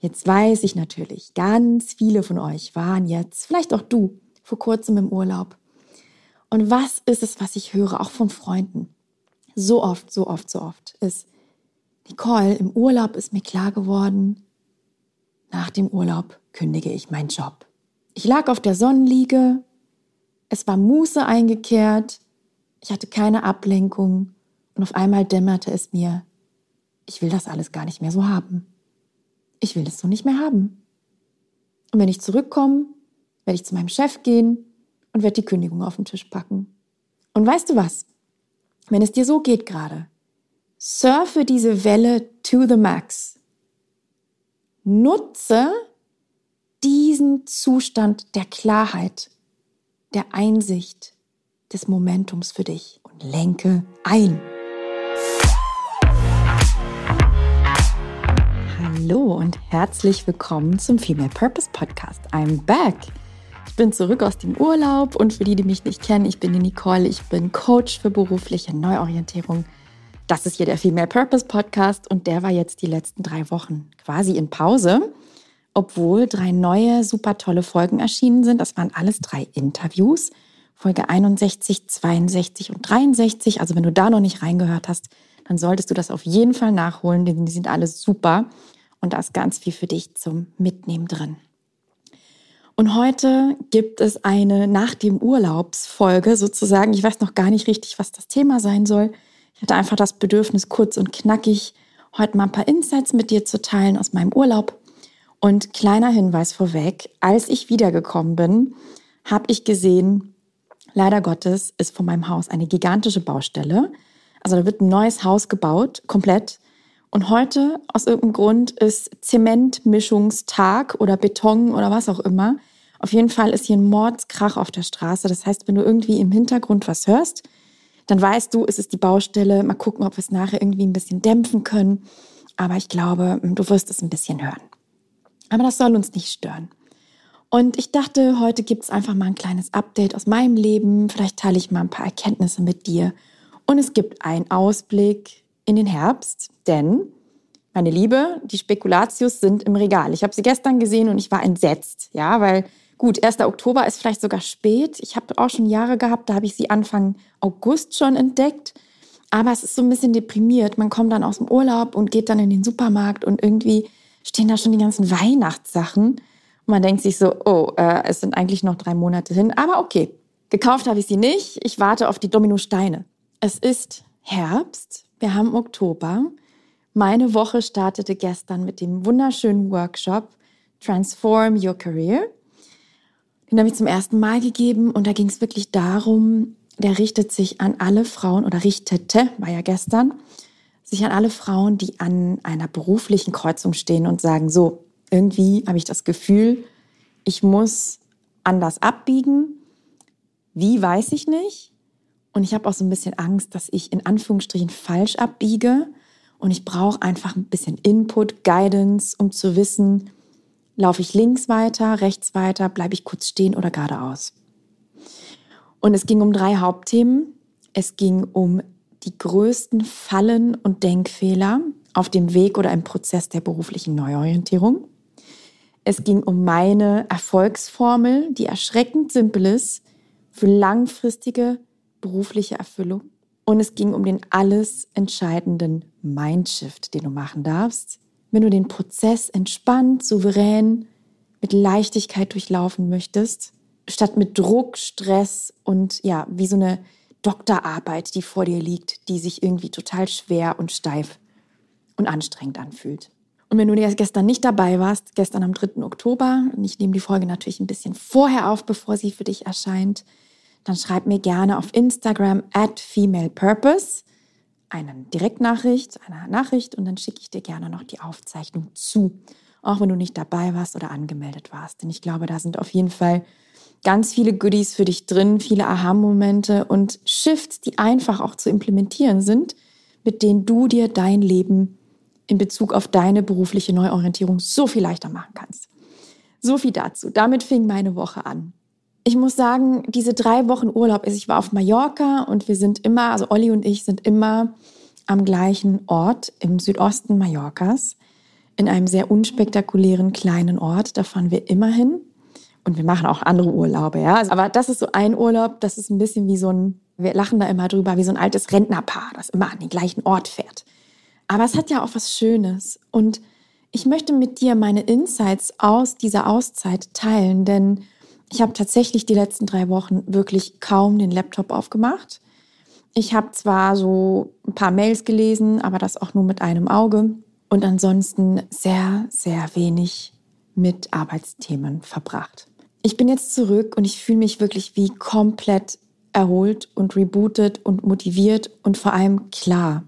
Jetzt weiß ich natürlich, ganz viele von euch waren jetzt, vielleicht auch du, vor kurzem im Urlaub. Und was ist es, was ich höre, auch von Freunden? So oft, so oft, so oft ist, Nicole, im Urlaub ist mir klar geworden, nach dem Urlaub kündige ich meinen Job. Ich lag auf der Sonnenliege, es war Muße eingekehrt, ich hatte keine Ablenkung und auf einmal dämmerte es mir, ich will das alles gar nicht mehr so haben. Ich will das so nicht mehr haben. Und wenn ich zurückkomme, werde ich zu meinem Chef gehen und werde die Kündigung auf den Tisch packen. Und weißt du was? Wenn es dir so geht gerade, surfe diese Welle to the max. Nutze diesen Zustand der Klarheit, der Einsicht, des Momentums für dich und lenke ein. Hallo und herzlich willkommen zum Female Purpose Podcast. I'm back. Ich bin zurück aus dem Urlaub und für die, die mich nicht kennen, ich bin die Nicole, ich bin Coach für berufliche Neuorientierung. Das ist hier der Female Purpose Podcast und der war jetzt die letzten drei Wochen quasi in Pause, obwohl drei neue, super tolle Folgen erschienen sind. Das waren alles drei Interviews. Folge 61, 62 und 63. Also wenn du da noch nicht reingehört hast, dann solltest du das auf jeden Fall nachholen, denn die sind alle super und da ist ganz viel für dich zum Mitnehmen drin. Und heute gibt es eine nach dem Urlaubsfolge sozusagen. Ich weiß noch gar nicht richtig, was das Thema sein soll. Ich hatte einfach das Bedürfnis, kurz und knackig heute mal ein paar Insights mit dir zu teilen aus meinem Urlaub. Und kleiner Hinweis vorweg, als ich wiedergekommen bin, habe ich gesehen, leider Gottes ist vor meinem Haus eine gigantische Baustelle. Also da wird ein neues Haus gebaut, komplett. Und heute, aus irgendeinem Grund, ist Zementmischungstag oder Beton oder was auch immer. Auf jeden Fall ist hier ein Mordskrach auf der Straße. Das heißt, wenn du irgendwie im Hintergrund was hörst, dann weißt du, es ist die Baustelle. Mal gucken, ob wir es nachher irgendwie ein bisschen dämpfen können. Aber ich glaube, du wirst es ein bisschen hören. Aber das soll uns nicht stören. Und ich dachte, heute gibt es einfach mal ein kleines Update aus meinem Leben. Vielleicht teile ich mal ein paar Erkenntnisse mit dir. Und es gibt einen Ausblick in den Herbst, denn, meine Liebe, die Spekulatius sind im Regal. Ich habe sie gestern gesehen und ich war entsetzt, ja, weil gut, 1. Oktober ist vielleicht sogar spät. Ich habe auch schon Jahre gehabt, da habe ich sie Anfang August schon entdeckt. Aber es ist so ein bisschen deprimiert. Man kommt dann aus dem Urlaub und geht dann in den Supermarkt und irgendwie stehen da schon die ganzen Weihnachtssachen. Und man denkt sich so, oh, äh, es sind eigentlich noch drei Monate hin. Aber okay, gekauft habe ich sie nicht. Ich warte auf die Dominosteine. Es ist Herbst, wir haben Oktober. Meine Woche startete gestern mit dem wunderschönen Workshop Transform Your Career. Den habe ich zum ersten Mal gegeben und da ging es wirklich darum, der richtet sich an alle Frauen oder richtete, war ja gestern, sich an alle Frauen, die an einer beruflichen Kreuzung stehen und sagen, so, irgendwie habe ich das Gefühl, ich muss anders abbiegen. Wie weiß ich nicht? Und ich habe auch so ein bisschen Angst, dass ich in Anführungsstrichen falsch abbiege. Und ich brauche einfach ein bisschen Input, Guidance, um zu wissen, laufe ich links weiter, rechts weiter, bleibe ich kurz stehen oder geradeaus. Und es ging um drei Hauptthemen. Es ging um die größten Fallen und Denkfehler auf dem Weg oder im Prozess der beruflichen Neuorientierung. Es ging um meine Erfolgsformel, die erschreckend simpel ist für langfristige berufliche Erfüllung. Und es ging um den alles entscheidenden Mindshift, den du machen darfst, wenn du den Prozess entspannt, souverän, mit Leichtigkeit durchlaufen möchtest, statt mit Druck, Stress und ja, wie so eine Doktorarbeit, die vor dir liegt, die sich irgendwie total schwer und steif und anstrengend anfühlt. Und wenn du gestern nicht dabei warst, gestern am 3. Oktober, und ich nehme die Folge natürlich ein bisschen vorher auf, bevor sie für dich erscheint, dann schreib mir gerne auf Instagram at femalepurpose eine Direktnachricht, eine Nachricht und dann schicke ich dir gerne noch die Aufzeichnung zu, auch wenn du nicht dabei warst oder angemeldet warst. Denn ich glaube, da sind auf jeden Fall ganz viele Goodies für dich drin, viele Aha-Momente und Shifts, die einfach auch zu implementieren sind, mit denen du dir dein Leben in Bezug auf deine berufliche Neuorientierung so viel leichter machen kannst. So viel dazu. Damit fing meine Woche an ich muss sagen, diese drei Wochen Urlaub ist, ich war auf Mallorca und wir sind immer, also Olli und ich sind immer am gleichen Ort im Südosten Mallorcas, in einem sehr unspektakulären kleinen Ort. Da fahren wir immer hin. Und wir machen auch andere Urlaube, ja. Aber das ist so ein Urlaub, das ist ein bisschen wie so ein, wir lachen da immer drüber, wie so ein altes Rentnerpaar, das immer an den gleichen Ort fährt. Aber es hat ja auch was Schönes. Und ich möchte mit dir meine Insights aus dieser Auszeit teilen, denn ich habe tatsächlich die letzten drei Wochen wirklich kaum den Laptop aufgemacht. Ich habe zwar so ein paar Mails gelesen, aber das auch nur mit einem Auge und ansonsten sehr, sehr wenig mit Arbeitsthemen verbracht. Ich bin jetzt zurück und ich fühle mich wirklich wie komplett erholt und rebootet und motiviert und vor allem klar.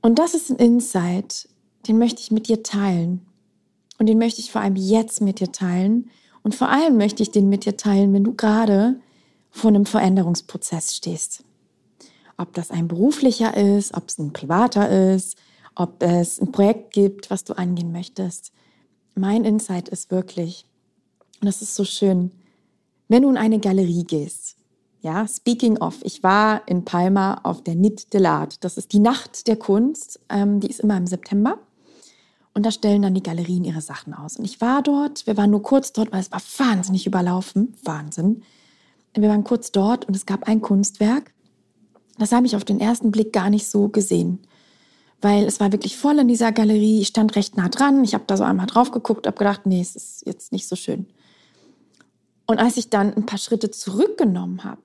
Und das ist ein Insight, den möchte ich mit dir teilen. Und den möchte ich vor allem jetzt mit dir teilen. Und vor allem möchte ich den mit dir teilen, wenn du gerade vor einem Veränderungsprozess stehst. Ob das ein beruflicher ist, ob es ein privater ist, ob es ein Projekt gibt, was du angehen möchtest. Mein Insight ist wirklich, und das ist so schön, wenn du in eine Galerie gehst, ja, speaking of, ich war in Palma auf der Nit de l'Art. Das ist die Nacht der Kunst, ähm, die ist immer im September. Und da stellen dann die Galerien ihre Sachen aus. Und ich war dort, wir waren nur kurz dort, weil es war wahnsinnig überlaufen. Wahnsinn. Wir waren kurz dort und es gab ein Kunstwerk. Das habe ich auf den ersten Blick gar nicht so gesehen weil es war wirklich voll in dieser Galerie. Ich stand recht nah dran. Ich habe da so einmal drauf geguckt, habe gedacht, nee, es ist jetzt nicht so schön. Und als ich dann ein paar Schritte zurückgenommen habe,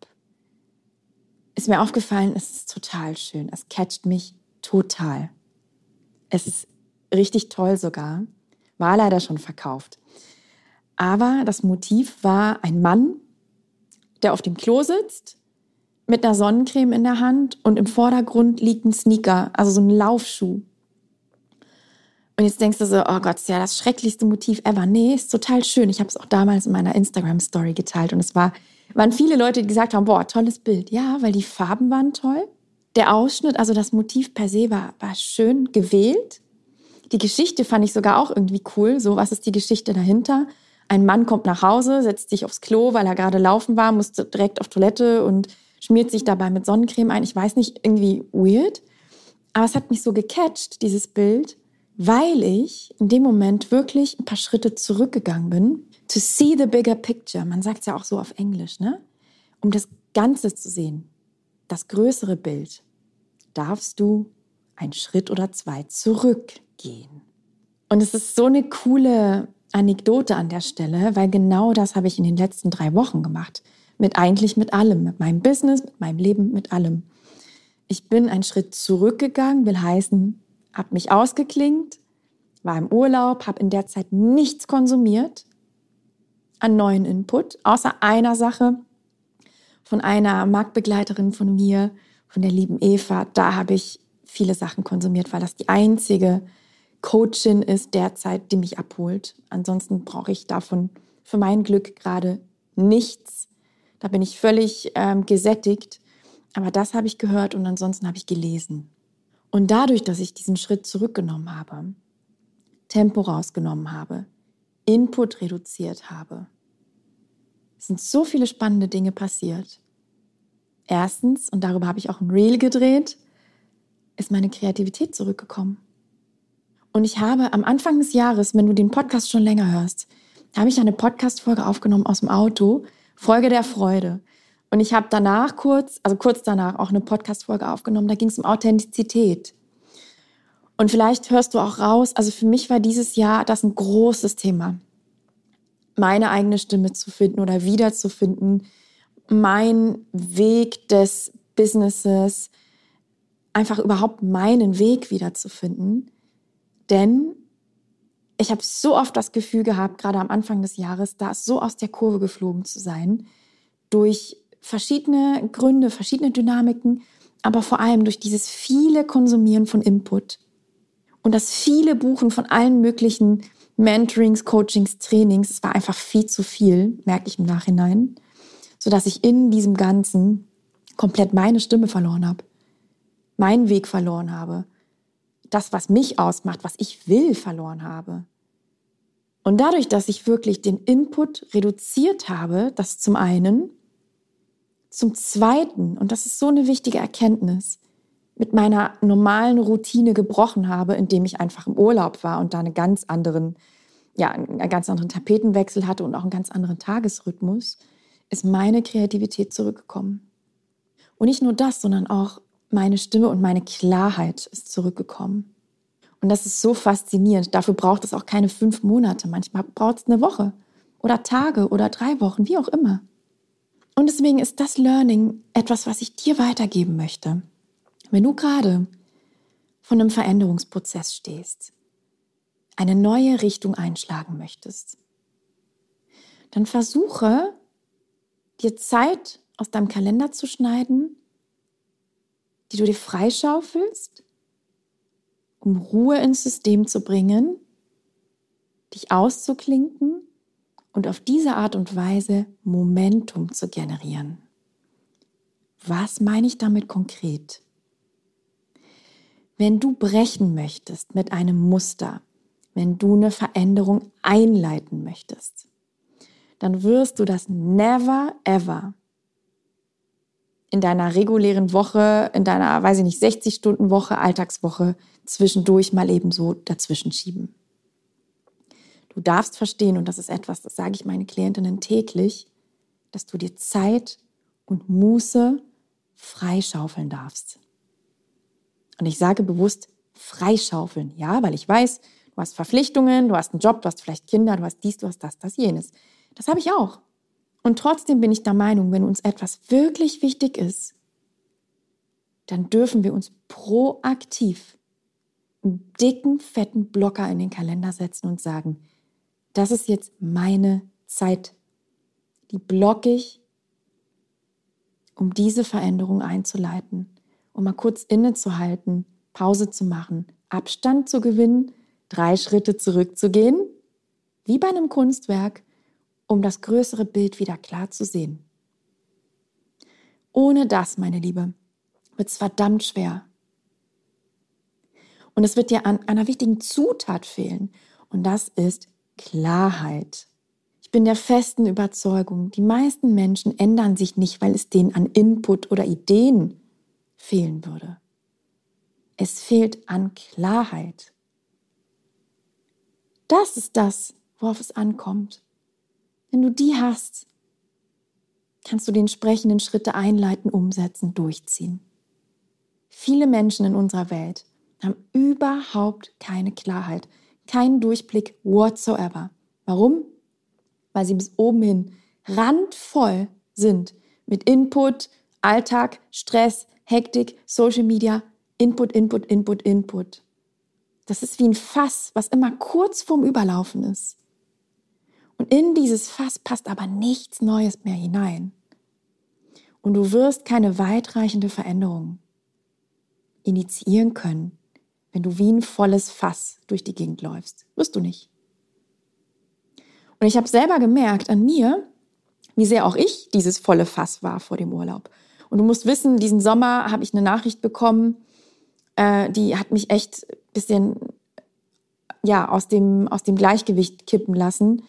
ist mir aufgefallen, es ist total schön. Es catcht mich total. Es ist richtig toll sogar. War leider schon verkauft. Aber das Motiv war ein Mann, der auf dem Klo sitzt mit einer Sonnencreme in der Hand und im Vordergrund liegt ein Sneaker, also so ein Laufschuh. Und jetzt denkst du so, oh Gott, ist ja das schrecklichste Motiv ever. Nee, ist total schön. Ich habe es auch damals in meiner Instagram-Story geteilt und es war, waren viele Leute, die gesagt haben, boah, tolles Bild. Ja, weil die Farben waren toll. Der Ausschnitt, also das Motiv per se war, war schön gewählt. Die Geschichte fand ich sogar auch irgendwie cool. So, was ist die Geschichte dahinter? Ein Mann kommt nach Hause, setzt sich aufs Klo, weil er gerade laufen war, musste direkt auf Toilette und schmiert sich dabei mit Sonnencreme ein. Ich weiß nicht, irgendwie weird. Aber es hat mich so gecatcht, dieses Bild, weil ich in dem Moment wirklich ein paar Schritte zurückgegangen bin. To see the bigger picture. Man sagt es ja auch so auf Englisch, ne? Um das Ganze zu sehen. Das größere Bild. Darfst du einen Schritt oder zwei zurückgehen. Und es ist so eine coole Anekdote an der Stelle, weil genau das habe ich in den letzten drei Wochen gemacht. Mit eigentlich mit allem, mit meinem Business, mit meinem Leben, mit allem. Ich bin einen Schritt zurückgegangen, will heißen, habe mich ausgeklingt, war im Urlaub, habe in der Zeit nichts konsumiert an neuen Input, außer einer Sache von einer Marktbegleiterin von mir, von der lieben Eva. Da habe ich viele Sachen konsumiert, weil das die einzige Coachin ist derzeit, die mich abholt. Ansonsten brauche ich davon für mein Glück gerade nichts. Da bin ich völlig ähm, gesättigt. Aber das habe ich gehört und ansonsten habe ich gelesen. Und dadurch, dass ich diesen Schritt zurückgenommen habe, Tempo rausgenommen habe, Input reduziert habe, sind so viele spannende Dinge passiert. Erstens, und darüber habe ich auch ein Reel gedreht, ist meine Kreativität zurückgekommen. Und ich habe am Anfang des Jahres, wenn du den Podcast schon länger hörst, habe ich eine Podcast-Folge aufgenommen aus dem Auto, Folge der Freude. Und ich habe danach kurz, also kurz danach auch eine Podcast-Folge aufgenommen, da ging es um Authentizität. Und vielleicht hörst du auch raus, also für mich war dieses Jahr das ein großes Thema. Meine eigene Stimme zu finden oder wiederzufinden, mein Weg des Businesses, einfach überhaupt meinen Weg wiederzufinden. Denn ich habe so oft das Gefühl gehabt, gerade am Anfang des Jahres, da so aus der Kurve geflogen zu sein, durch verschiedene Gründe, verschiedene Dynamiken, aber vor allem durch dieses viele Konsumieren von Input und das viele Buchen von allen möglichen Mentorings, Coachings, Trainings. Es war einfach viel zu viel, merke ich im Nachhinein, sodass ich in diesem Ganzen komplett meine Stimme verloren habe, meinen Weg verloren habe das, was mich ausmacht, was ich will, verloren habe. Und dadurch, dass ich wirklich den Input reduziert habe, das zum einen, zum zweiten, und das ist so eine wichtige Erkenntnis, mit meiner normalen Routine gebrochen habe, indem ich einfach im Urlaub war und da einen ganz anderen, ja, einen ganz anderen Tapetenwechsel hatte und auch einen ganz anderen Tagesrhythmus, ist meine Kreativität zurückgekommen. Und nicht nur das, sondern auch meine Stimme und meine Klarheit ist zurückgekommen. Und das ist so faszinierend. Dafür braucht es auch keine fünf Monate. Manchmal braucht es eine Woche oder Tage oder drei Wochen, wie auch immer. Und deswegen ist das Learning etwas, was ich dir weitergeben möchte. Wenn du gerade von einem Veränderungsprozess stehst, eine neue Richtung einschlagen möchtest, dann versuche dir Zeit aus deinem Kalender zu schneiden, die du dir freischaufelst, um Ruhe ins System zu bringen, dich auszuklinken und auf diese Art und Weise Momentum zu generieren. Was meine ich damit konkret? Wenn du brechen möchtest mit einem Muster, wenn du eine Veränderung einleiten möchtest, dann wirst du das never ever in deiner regulären Woche, in deiner, weiß ich nicht, 60 Stunden Woche, Alltagswoche zwischendurch mal eben so dazwischen schieben. Du darfst verstehen, und das ist etwas, das sage ich meine Klientinnen täglich, dass du dir Zeit und Muße freischaufeln darfst. Und ich sage bewusst freischaufeln, ja, weil ich weiß, du hast Verpflichtungen, du hast einen Job, du hast vielleicht Kinder, du hast dies, du hast das, das, jenes. Das habe ich auch. Und trotzdem bin ich der Meinung, wenn uns etwas wirklich wichtig ist, dann dürfen wir uns proaktiv einen dicken, fetten Blocker in den Kalender setzen und sagen, das ist jetzt meine Zeit. Die blocke ich, um diese Veränderung einzuleiten, um mal kurz innezuhalten, Pause zu machen, Abstand zu gewinnen, drei Schritte zurückzugehen, wie bei einem Kunstwerk, um das größere Bild wieder klar zu sehen. Ohne das, meine Liebe, wird es verdammt schwer. Und es wird dir an einer wichtigen Zutat fehlen. Und das ist Klarheit. Ich bin der festen Überzeugung, die meisten Menschen ändern sich nicht, weil es denen an Input oder Ideen fehlen würde. Es fehlt an Klarheit. Das ist das, worauf es ankommt. Wenn du die hast, kannst du die entsprechenden Schritte einleiten, umsetzen, durchziehen. Viele Menschen in unserer Welt haben überhaupt keine Klarheit, keinen Durchblick whatsoever. Warum? Weil sie bis oben hin randvoll sind mit Input, Alltag, Stress, Hektik, Social Media, Input, Input, Input, Input. Das ist wie ein Fass, was immer kurz vorm Überlaufen ist. Und in dieses Fass passt aber nichts Neues mehr hinein. Und du wirst keine weitreichende Veränderung initiieren können, wenn du wie ein volles Fass durch die Gegend läufst. Wirst du nicht. Und ich habe selber gemerkt an mir, wie sehr auch ich dieses volle Fass war vor dem Urlaub. Und du musst wissen, diesen Sommer habe ich eine Nachricht bekommen, äh, die hat mich echt ein bisschen ja, aus, dem, aus dem Gleichgewicht kippen lassen.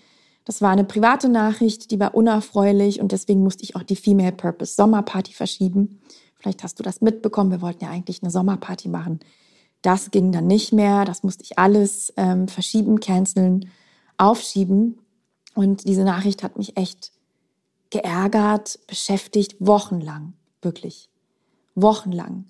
Das war eine private Nachricht, die war unerfreulich und deswegen musste ich auch die Female Purpose Sommerparty verschieben. Vielleicht hast du das mitbekommen. Wir wollten ja eigentlich eine Sommerparty machen. Das ging dann nicht mehr. Das musste ich alles ähm, verschieben, canceln, aufschieben. Und diese Nachricht hat mich echt geärgert, beschäftigt, wochenlang, wirklich. Wochenlang.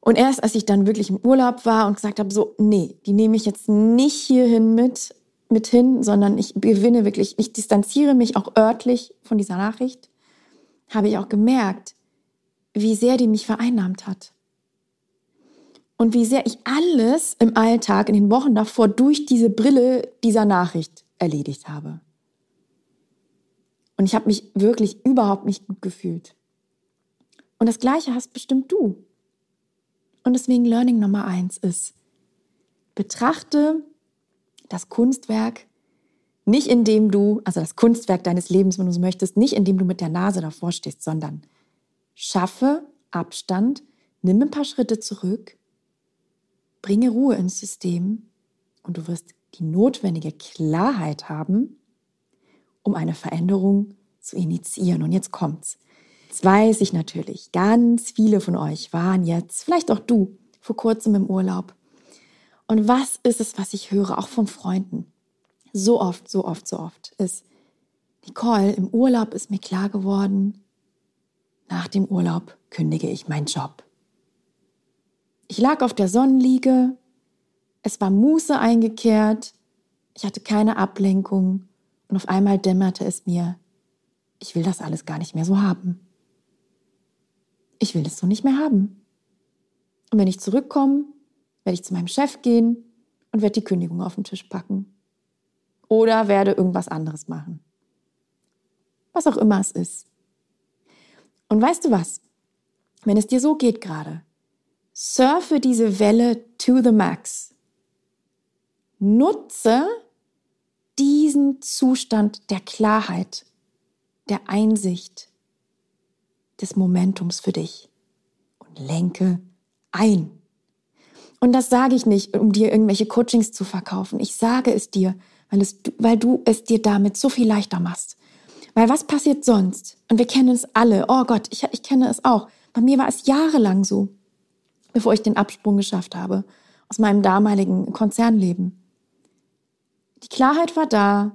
Und erst als ich dann wirklich im Urlaub war und gesagt habe, so, nee, die nehme ich jetzt nicht hierhin mit, mit hin, sondern ich gewinne wirklich, ich distanziere mich auch örtlich von dieser Nachricht, habe ich auch gemerkt, wie sehr die mich vereinnahmt hat. Und wie sehr ich alles im Alltag in den Wochen davor durch diese Brille dieser Nachricht erledigt habe. Und ich habe mich wirklich überhaupt nicht gut gefühlt. Und das Gleiche hast bestimmt du. Und deswegen Learning Nummer eins ist, betrachte das Kunstwerk nicht indem du, also das Kunstwerk deines Lebens, wenn du so möchtest, nicht indem du mit der Nase davor stehst, sondern schaffe Abstand, nimm ein paar Schritte zurück, bringe Ruhe ins System und du wirst die notwendige Klarheit haben, um eine Veränderung zu initiieren. Und jetzt kommt's. Jetzt weiß ich natürlich, ganz viele von euch waren jetzt, vielleicht auch du, vor kurzem im Urlaub. Und was ist es, was ich höre, auch von Freunden? So oft, so oft, so oft ist, Nicole, im Urlaub ist mir klar geworden, nach dem Urlaub kündige ich meinen Job. Ich lag auf der Sonnenliege, es war Muße eingekehrt, ich hatte keine Ablenkung und auf einmal dämmerte es mir, ich will das alles gar nicht mehr so haben. Ich will es so nicht mehr haben. Und wenn ich zurückkomme, werde ich zu meinem Chef gehen und werde die Kündigung auf den Tisch packen. Oder werde irgendwas anderes machen. Was auch immer es ist. Und weißt du was? Wenn es dir so geht gerade, surfe diese Welle to the max. Nutze diesen Zustand der Klarheit, der Einsicht, des Momentums für dich und lenke ein. Und das sage ich nicht, um dir irgendwelche Coachings zu verkaufen. Ich sage es dir, weil, es, weil du es dir damit so viel leichter machst. Weil was passiert sonst? Und wir kennen es alle. Oh Gott, ich, ich kenne es auch. Bei mir war es jahrelang so, bevor ich den Absprung geschafft habe aus meinem damaligen Konzernleben. Die Klarheit war da,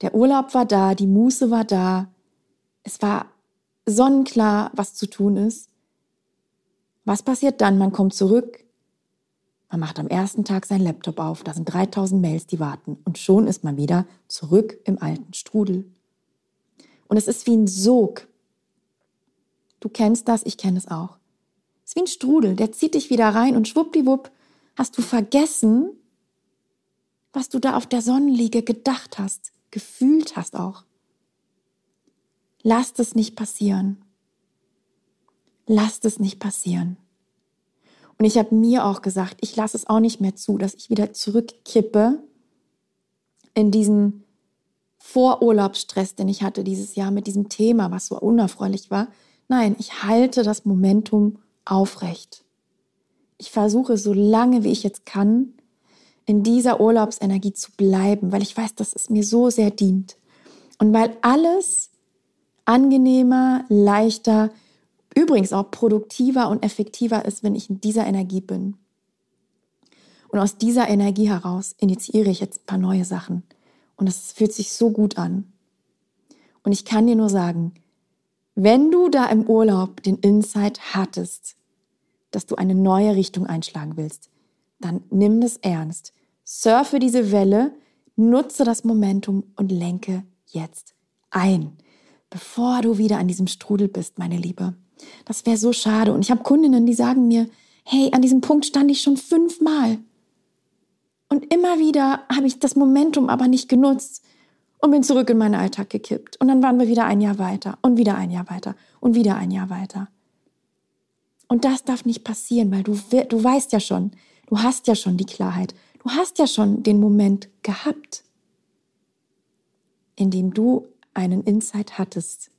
der Urlaub war da, die Muße war da. Es war sonnenklar, was zu tun ist. Was passiert dann? Man kommt zurück, man macht am ersten Tag seinen Laptop auf, da sind 3000 Mails, die warten und schon ist man wieder zurück im alten Strudel. Und es ist wie ein Sog. Du kennst das, ich kenne es auch. Es ist wie ein Strudel, der zieht dich wieder rein und schwuppdiwupp hast du vergessen, was du da auf der Sonnenliege gedacht hast, gefühlt hast auch. Lasst es nicht passieren. Lasst es nicht passieren. Und ich habe mir auch gesagt, ich lasse es auch nicht mehr zu, dass ich wieder zurückkippe in diesen Vorurlaubsstress, den ich hatte dieses Jahr mit diesem Thema, was so unerfreulich war. Nein, ich halte das Momentum aufrecht. Ich versuche so lange, wie ich jetzt kann, in dieser Urlaubsenergie zu bleiben, weil ich weiß, dass es mir so sehr dient. Und weil alles angenehmer, leichter, übrigens auch produktiver und effektiver ist, wenn ich in dieser Energie bin. Und aus dieser Energie heraus initiiere ich jetzt ein paar neue Sachen. Und es fühlt sich so gut an. Und ich kann dir nur sagen, wenn du da im Urlaub den Insight hattest, dass du eine neue Richtung einschlagen willst, dann nimm das ernst. Surfe diese Welle, nutze das Momentum und lenke jetzt ein, bevor du wieder an diesem Strudel bist, meine Liebe. Das wäre so schade. Und ich habe Kundinnen, die sagen mir, hey, an diesem Punkt stand ich schon fünfmal. Und immer wieder habe ich das Momentum aber nicht genutzt und bin zurück in meinen Alltag gekippt. Und dann waren wir wieder ein Jahr weiter und wieder ein Jahr weiter und wieder ein Jahr weiter. Und das darf nicht passieren, weil du, du weißt ja schon, du hast ja schon die Klarheit, du hast ja schon den Moment gehabt, in dem du einen Insight hattest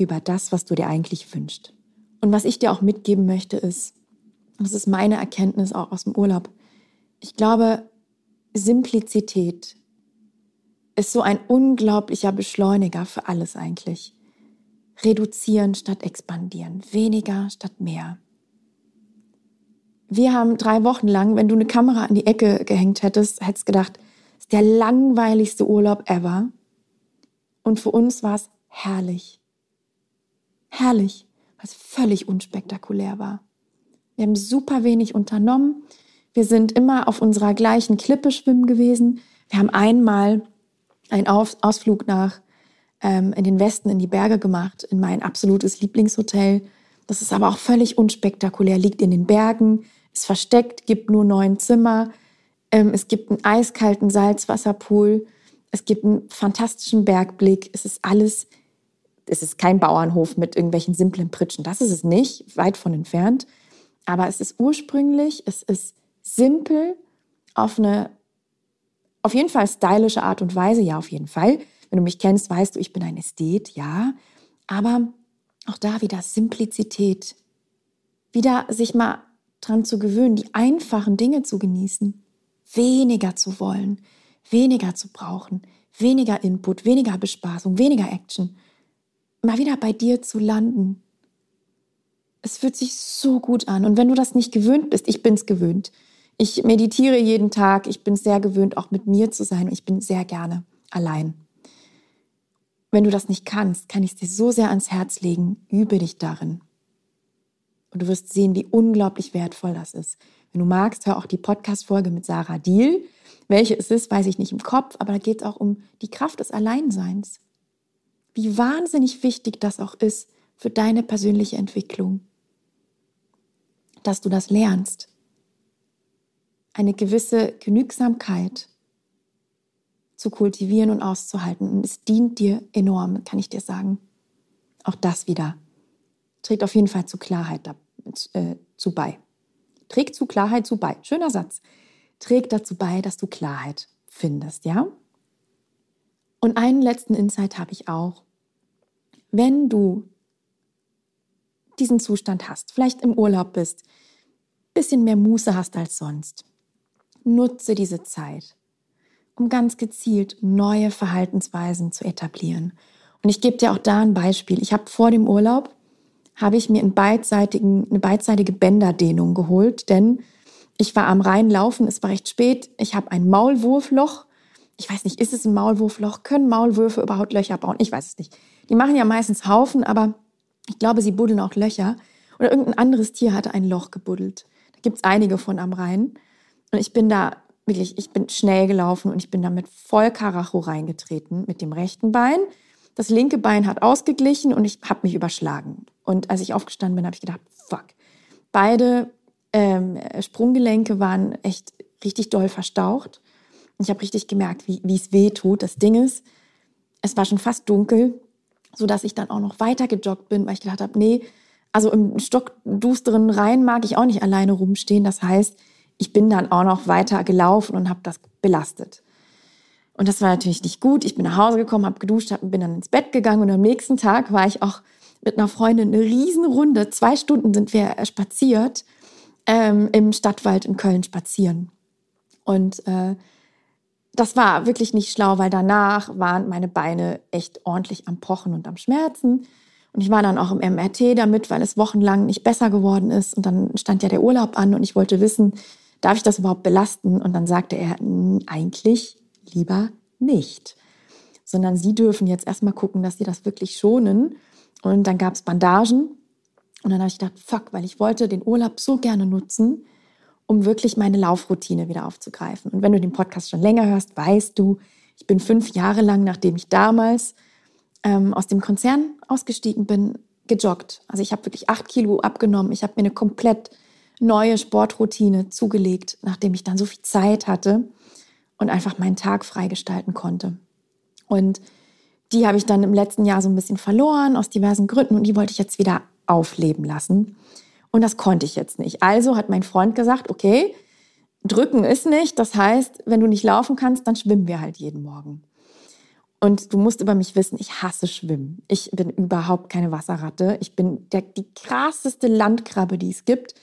über das, was du dir eigentlich wünschst. Und was ich dir auch mitgeben möchte, ist, das ist meine Erkenntnis auch aus dem Urlaub. Ich glaube, Simplizität ist so ein unglaublicher Beschleuniger für alles eigentlich. Reduzieren statt expandieren, weniger statt mehr. Wir haben drei Wochen lang, wenn du eine Kamera an die Ecke gehängt hättest, hättest gedacht, ist der langweiligste Urlaub ever. Und für uns war es herrlich. Herrlich, was völlig unspektakulär war. Wir haben super wenig unternommen. Wir sind immer auf unserer gleichen Klippe schwimmen gewesen. Wir haben einmal einen Ausflug nach ähm, in den Westen, in die Berge gemacht, in mein absolutes Lieblingshotel. Das ist aber auch völlig unspektakulär, liegt in den Bergen, ist versteckt, gibt nur neun Zimmer. Ähm, es gibt einen eiskalten Salzwasserpool. Es gibt einen fantastischen Bergblick. Es ist alles, es ist kein Bauernhof mit irgendwelchen simplen Pritschen. Das ist es nicht, weit von entfernt. Aber es ist ursprünglich, es ist simpel, auf eine, auf jeden Fall stylische Art und Weise, ja, auf jeden Fall. Wenn du mich kennst, weißt du, ich bin ein Ästhet, ja. Aber auch da wieder Simplizität. Wieder sich mal dran zu gewöhnen, die einfachen Dinge zu genießen. Weniger zu wollen, weniger zu brauchen, weniger Input, weniger Bespaßung, weniger Action. Mal wieder bei dir zu landen. Es fühlt sich so gut an. Und wenn du das nicht gewöhnt bist, ich bin es gewöhnt. Ich meditiere jeden Tag. Ich bin sehr gewöhnt, auch mit mir zu sein. Ich bin sehr gerne allein. Wenn du das nicht kannst, kann ich es dir so sehr ans Herz legen. Übe dich darin. Und du wirst sehen, wie unglaublich wertvoll das ist. Wenn du magst, hör auch die Podcast-Folge mit Sarah Diel. Welche es ist, weiß ich nicht im Kopf, aber da geht es auch um die Kraft des Alleinseins. Wie wahnsinnig wichtig das auch ist für deine persönliche Entwicklung. Dass du das lernst. Eine gewisse Genügsamkeit zu kultivieren und auszuhalten. Und es dient dir enorm, kann ich dir sagen. Auch das wieder trägt auf jeden Fall zu Klarheit äh, zu bei. Trägt zu Klarheit zu bei. Schöner Satz. Trägt dazu bei, dass du Klarheit findest, ja? Und einen letzten Insight habe ich auch. Wenn du diesen Zustand hast, vielleicht im Urlaub bist, bisschen mehr Muße hast als sonst, nutze diese Zeit, um ganz gezielt neue Verhaltensweisen zu etablieren. Und ich gebe dir auch da ein Beispiel. Ich habe vor dem Urlaub habe ich mir eine beidseitige Bänderdehnung geholt, denn ich war am Rhein laufen, es war recht spät, ich habe ein Maulwurfloch. Ich weiß nicht, ist es ein Maulwurfloch? Können Maulwürfe überhaupt Löcher bauen? Ich weiß es nicht. Die machen ja meistens Haufen, aber ich glaube, sie buddeln auch Löcher. Oder irgendein anderes Tier hatte ein Loch gebuddelt. Da gibt es einige von am Rhein. Und ich bin da wirklich, ich bin schnell gelaufen und ich bin da mit voll Karacho reingetreten mit dem rechten Bein. Das linke Bein hat ausgeglichen und ich habe mich überschlagen. Und als ich aufgestanden bin, habe ich gedacht, fuck. Beide ähm, Sprunggelenke waren echt richtig doll verstaucht. Ich habe richtig gemerkt, wie es weh tut. Das Ding ist, es war schon fast dunkel, sodass ich dann auch noch weiter gejoggt bin, weil ich gedacht habe, nee, also im stockdusteren Rhein mag ich auch nicht alleine rumstehen. Das heißt, ich bin dann auch noch weiter gelaufen und habe das belastet. Und das war natürlich nicht gut. Ich bin nach Hause gekommen, habe geduscht, hab, bin dann ins Bett gegangen und am nächsten Tag war ich auch mit einer Freundin eine Riesenrunde. Zwei Stunden sind wir spaziert ähm, im Stadtwald in Köln spazieren. Und äh, das war wirklich nicht schlau, weil danach waren meine Beine echt ordentlich am Pochen und am Schmerzen. Und ich war dann auch im MRT damit, weil es wochenlang nicht besser geworden ist. Und dann stand ja der Urlaub an und ich wollte wissen, darf ich das überhaupt belasten? Und dann sagte er, eigentlich lieber nicht. Sondern Sie dürfen jetzt erstmal gucken, dass Sie das wirklich schonen und dann gab es Bandagen. Und dann habe ich gedacht, fuck, weil ich wollte den Urlaub so gerne nutzen, um wirklich meine Laufroutine wieder aufzugreifen. Und wenn du den Podcast schon länger hörst, weißt du, ich bin fünf Jahre lang, nachdem ich damals ähm, aus dem Konzern ausgestiegen bin, gejoggt. Also ich habe wirklich acht Kilo abgenommen. Ich habe mir eine komplett neue Sportroutine zugelegt, nachdem ich dann so viel Zeit hatte und einfach meinen Tag freigestalten konnte. Und die habe ich dann im letzten Jahr so ein bisschen verloren aus diversen Gründen und die wollte ich jetzt wieder aufleben lassen. Und das konnte ich jetzt nicht. Also hat mein Freund gesagt, okay, drücken ist nicht. Das heißt, wenn du nicht laufen kannst, dann schwimmen wir halt jeden Morgen. Und du musst über mich wissen, ich hasse Schwimmen. Ich bin überhaupt keine Wasserratte. Ich bin der, die krasseste Landkrabbe, die es gibt.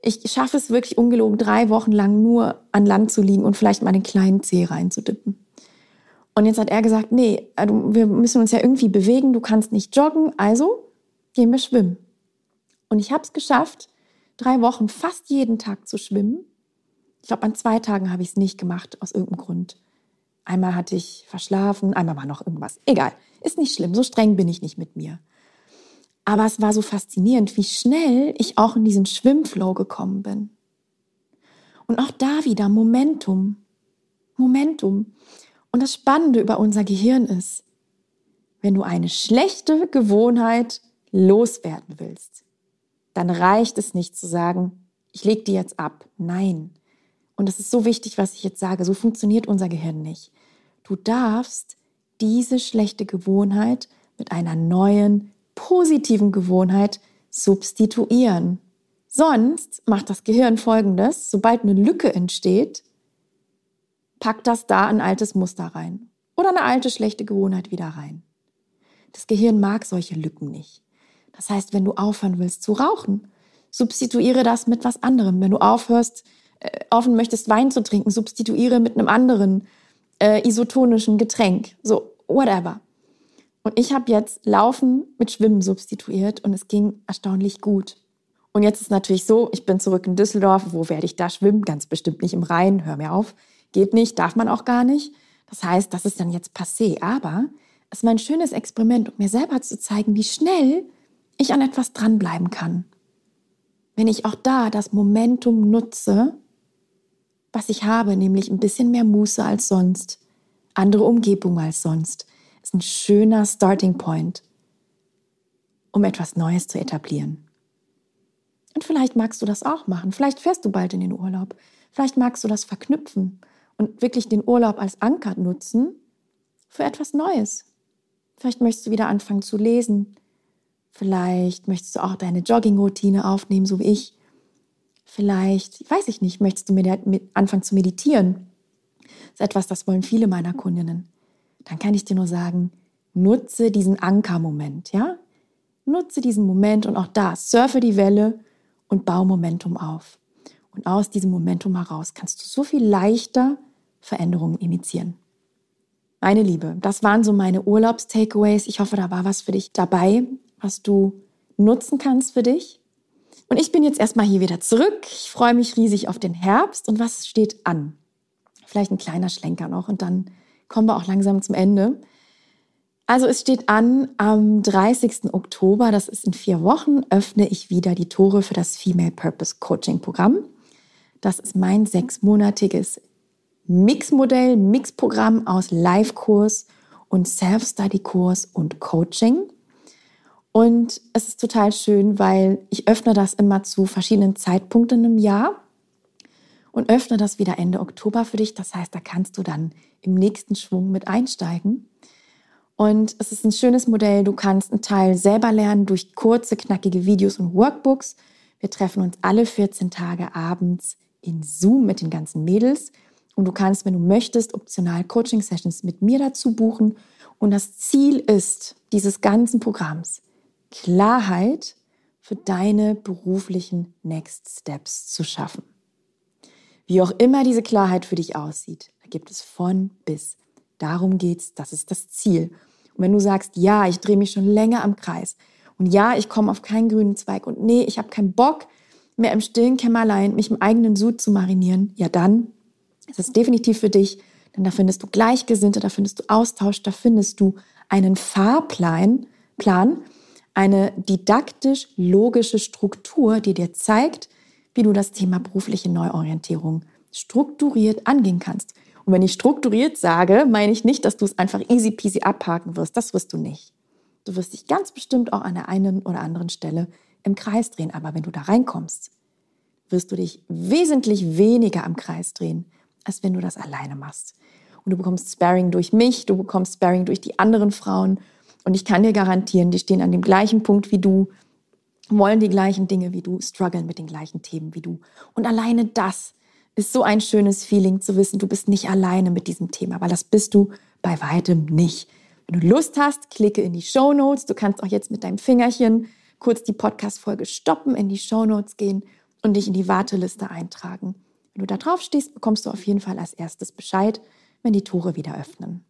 Ich schaffe es wirklich ungelogen, drei Wochen lang nur an Land zu liegen und vielleicht mal den kleinen Zeh reinzudippen. Und jetzt hat er gesagt, nee, äh, wir müssen uns ja irgendwie bewegen, du kannst nicht joggen, also gehen wir schwimmen. Und ich habe es geschafft, drei Wochen fast jeden Tag zu schwimmen. Ich glaube, an zwei Tagen habe ich es nicht gemacht, aus irgendeinem Grund. Einmal hatte ich verschlafen, einmal war noch irgendwas. Egal, ist nicht schlimm, so streng bin ich nicht mit mir. Aber es war so faszinierend, wie schnell ich auch in diesen Schwimmflow gekommen bin. Und auch da wieder Momentum. Momentum. Und das Spannende über unser Gehirn ist, wenn du eine schlechte Gewohnheit loswerden willst, dann reicht es nicht zu sagen, ich lege die jetzt ab. Nein. Und das ist so wichtig, was ich jetzt sage. So funktioniert unser Gehirn nicht. Du darfst diese schlechte Gewohnheit mit einer neuen, positiven Gewohnheit substituieren. Sonst macht das Gehirn Folgendes, sobald eine Lücke entsteht, packt das da ein altes Muster rein oder eine alte schlechte Gewohnheit wieder rein. Das Gehirn mag solche Lücken nicht. Das heißt, wenn du aufhören willst zu rauchen, substituiere das mit was anderem. Wenn du aufhörst, äh, aufhören möchtest, Wein zu trinken, substituiere mit einem anderen äh, isotonischen Getränk. So, whatever. Und ich habe jetzt Laufen mit Schwimmen substituiert und es ging erstaunlich gut. Und jetzt ist natürlich so, ich bin zurück in Düsseldorf. Wo werde ich da schwimmen? Ganz bestimmt nicht im Rhein. Hör mir auf. Geht nicht, darf man auch gar nicht. Das heißt, das ist dann jetzt passé. Aber es war ein schönes Experiment, um mir selber zu zeigen, wie schnell ich an etwas dranbleiben kann. Wenn ich auch da das Momentum nutze, was ich habe, nämlich ein bisschen mehr Muße als sonst, andere Umgebung als sonst, ist ein schöner Starting Point, um etwas Neues zu etablieren. Und vielleicht magst du das auch machen. Vielleicht fährst du bald in den Urlaub. Vielleicht magst du das verknüpfen und wirklich den Urlaub als Anker nutzen für etwas Neues. Vielleicht möchtest du wieder anfangen zu lesen. Vielleicht möchtest du auch deine Jogging-Routine aufnehmen, so wie ich. Vielleicht, weiß ich nicht, möchtest du mit anfangen zu meditieren. Das ist etwas, das wollen viele meiner Kundinnen. Dann kann ich dir nur sagen, nutze diesen Ankermoment, ja? Nutze diesen Moment und auch da, surfe die Welle und baue Momentum auf. Und aus diesem Momentum heraus kannst du so viel leichter Veränderungen initiieren. Meine Liebe, das waren so meine Urlaubstakeaways. Ich hoffe, da war was für dich dabei, was du nutzen kannst für dich. Und ich bin jetzt erstmal hier wieder zurück. Ich freue mich riesig auf den Herbst. Und was steht an? Vielleicht ein kleiner Schlenker noch und dann kommen wir auch langsam zum Ende. Also es steht an, am 30. Oktober, das ist in vier Wochen, öffne ich wieder die Tore für das Female Purpose Coaching Programm. Das ist mein sechsmonatiges Mixmodell, Mixprogramm aus Live-Kurs und Self-Study-Kurs und Coaching. Und es ist total schön, weil ich öffne das immer zu verschiedenen Zeitpunkten im Jahr und öffne das wieder Ende Oktober für dich. Das heißt, da kannst du dann im nächsten Schwung mit einsteigen. Und es ist ein schönes Modell. Du kannst einen Teil selber lernen durch kurze, knackige Videos und Workbooks. Wir treffen uns alle 14 Tage abends in Zoom mit den ganzen Mädels. Und du kannst, wenn du möchtest, optional Coaching-Sessions mit mir dazu buchen. Und das Ziel ist dieses ganzen Programms, Klarheit für deine beruflichen Next Steps zu schaffen. Wie auch immer diese Klarheit für dich aussieht, da gibt es von bis. Darum geht's, das ist das Ziel. Und wenn du sagst, ja, ich drehe mich schon länger am Kreis und ja, ich komme auf keinen grünen Zweig und nee, ich habe keinen Bock mehr im stillen Kämmerlein mich im eigenen Sud zu marinieren, ja dann ist es definitiv für dich, denn da findest du Gleichgesinnte, da findest du Austausch, da findest du einen Fahrplan, Plan, eine didaktisch logische Struktur, die dir zeigt, wie du das Thema berufliche Neuorientierung strukturiert angehen kannst. Und wenn ich strukturiert sage, meine ich nicht, dass du es einfach easy peasy abhaken wirst. Das wirst du nicht. Du wirst dich ganz bestimmt auch an der einen oder anderen Stelle im Kreis drehen. Aber wenn du da reinkommst, wirst du dich wesentlich weniger am Kreis drehen, als wenn du das alleine machst. Und du bekommst Sparring durch mich, du bekommst Sparring durch die anderen Frauen. Und ich kann dir garantieren, die stehen an dem gleichen Punkt wie du, wollen die gleichen Dinge wie du, strugglen mit den gleichen Themen wie du. Und alleine das ist so ein schönes Feeling zu wissen, du bist nicht alleine mit diesem Thema, weil das bist du bei weitem nicht. Wenn du Lust hast, klicke in die Show Notes. Du kannst auch jetzt mit deinem Fingerchen kurz die Podcast-Folge stoppen, in die Show Notes gehen und dich in die Warteliste eintragen. Wenn du da drauf stehst, bekommst du auf jeden Fall als erstes Bescheid, wenn die Tore wieder öffnen.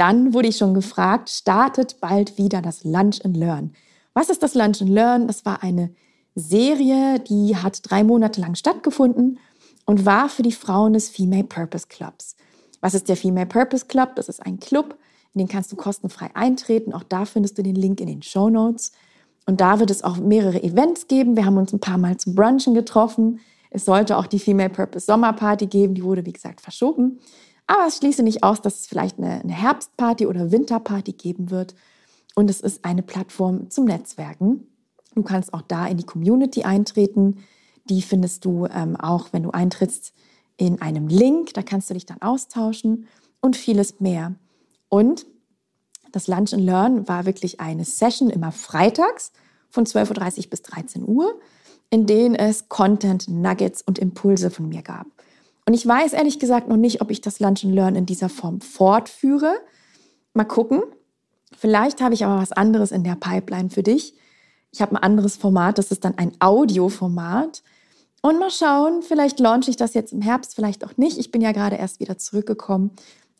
Dann wurde ich schon gefragt, startet bald wieder das Lunch and Learn. Was ist das Lunch and Learn? Das war eine Serie, die hat drei Monate lang stattgefunden und war für die Frauen des Female Purpose Clubs. Was ist der Female Purpose Club? Das ist ein Club, in den kannst du kostenfrei eintreten. Auch da findest du den Link in den Show Notes. Und da wird es auch mehrere Events geben. Wir haben uns ein paar Mal zum Brunchen getroffen. Es sollte auch die Female Purpose Sommerparty geben. Die wurde, wie gesagt, verschoben. Aber es schließe nicht aus, dass es vielleicht eine, eine Herbstparty oder Winterparty geben wird. Und es ist eine Plattform zum Netzwerken. Du kannst auch da in die Community eintreten. Die findest du ähm, auch, wenn du eintrittst, in einem Link. Da kannst du dich dann austauschen und vieles mehr. Und das Lunch and Learn war wirklich eine Session immer freitags von 12.30 Uhr bis 13 Uhr, in denen es Content, Nuggets und Impulse von mir gab. Und ich weiß ehrlich gesagt noch nicht, ob ich das Lunch and Learn in dieser Form fortführe. Mal gucken. Vielleicht habe ich aber was anderes in der Pipeline für dich. Ich habe ein anderes Format, das ist dann ein Audioformat. Und mal schauen, vielleicht launche ich das jetzt im Herbst, vielleicht auch nicht. Ich bin ja gerade erst wieder zurückgekommen.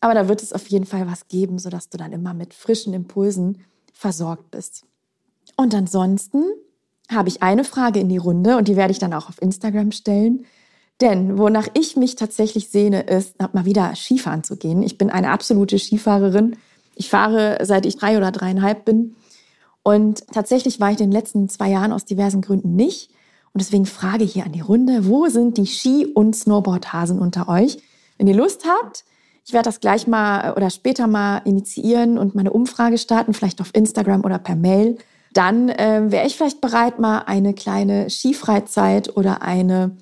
Aber da wird es auf jeden Fall was geben, sodass du dann immer mit frischen Impulsen versorgt bist. Und ansonsten habe ich eine Frage in die Runde und die werde ich dann auch auf Instagram stellen. Denn wonach ich mich tatsächlich sehne, ist, mal wieder Skifahren zu gehen. Ich bin eine absolute Skifahrerin. Ich fahre, seit ich drei oder dreieinhalb bin. Und tatsächlich war ich in den letzten zwei Jahren aus diversen Gründen nicht. Und deswegen frage ich hier an die Runde, wo sind die Ski- und Snowboardhasen unter euch? Wenn ihr Lust habt, ich werde das gleich mal oder später mal initiieren und meine Umfrage starten, vielleicht auf Instagram oder per Mail. Dann äh, wäre ich vielleicht bereit, mal eine kleine Skifreizeit oder eine,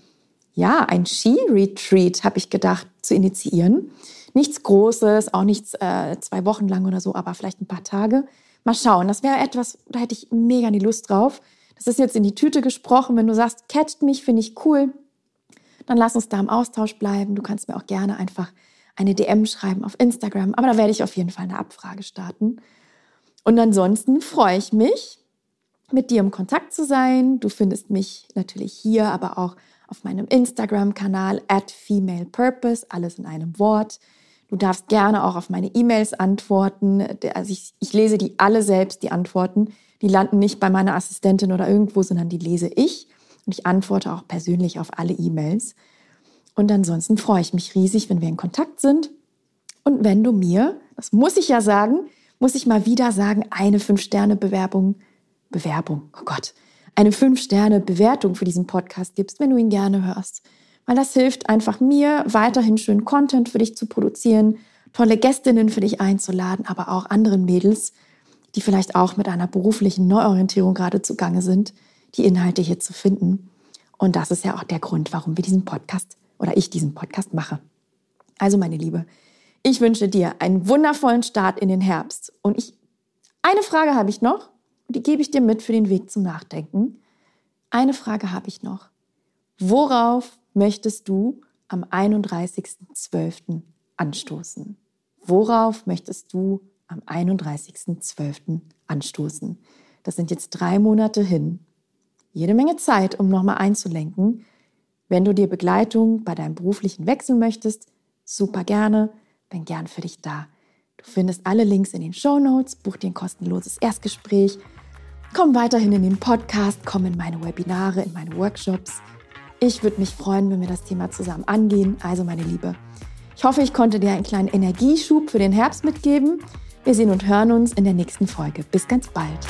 ja, ein Ski-Retreat, habe ich gedacht, zu initiieren. Nichts Großes, auch nichts äh, zwei Wochen lang oder so, aber vielleicht ein paar Tage. Mal schauen. Das wäre etwas, da hätte ich mega die Lust drauf. Das ist jetzt in die Tüte gesprochen. Wenn du sagst, catcht mich, finde ich cool, dann lass uns da im Austausch bleiben. Du kannst mir auch gerne einfach eine DM schreiben auf Instagram. Aber da werde ich auf jeden Fall eine Abfrage starten. Und ansonsten freue ich mich, mit dir im Kontakt zu sein. Du findest mich natürlich hier, aber auch auf meinem Instagram-Kanal at Female Purpose, alles in einem Wort. Du darfst gerne auch auf meine E-Mails antworten. Also ich, ich lese die alle selbst, die Antworten. Die landen nicht bei meiner Assistentin oder irgendwo, sondern die lese ich. Und ich antworte auch persönlich auf alle E-Mails. Und ansonsten freue ich mich riesig, wenn wir in Kontakt sind. Und wenn du mir, das muss ich ja sagen, muss ich mal wieder sagen, eine Fünf-Sterne-Bewerbung, Bewerbung, oh Gott, eine Fünf-Sterne-Bewertung für diesen Podcast gibst, wenn du ihn gerne hörst. Weil das hilft einfach mir, weiterhin schönen Content für dich zu produzieren, tolle Gästinnen für dich einzuladen, aber auch anderen Mädels, die vielleicht auch mit einer beruflichen Neuorientierung gerade zugange sind, die Inhalte hier zu finden. Und das ist ja auch der Grund, warum wir diesen Podcast oder ich diesen Podcast mache. Also meine Liebe, ich wünsche dir einen wundervollen Start in den Herbst. Und ich, eine Frage habe ich noch, die gebe ich dir mit für den Weg zum Nachdenken. Eine Frage habe ich noch. Worauf möchtest du am 31.12. anstoßen? Worauf möchtest du am 31.12. anstoßen? Das sind jetzt drei Monate hin. Jede Menge Zeit, um nochmal einzulenken, wenn du dir Begleitung bei deinem beruflichen Wechsel möchtest, super gerne, bin gern für dich da. Du findest alle Links in den Show Notes, buch dir ein kostenloses Erstgespräch, komm weiterhin in den Podcast, komm in meine Webinare, in meine Workshops. Ich würde mich freuen, wenn wir das Thema zusammen angehen. Also meine Liebe, ich hoffe, ich konnte dir einen kleinen Energieschub für den Herbst mitgeben. Wir sehen und hören uns in der nächsten Folge. Bis ganz bald.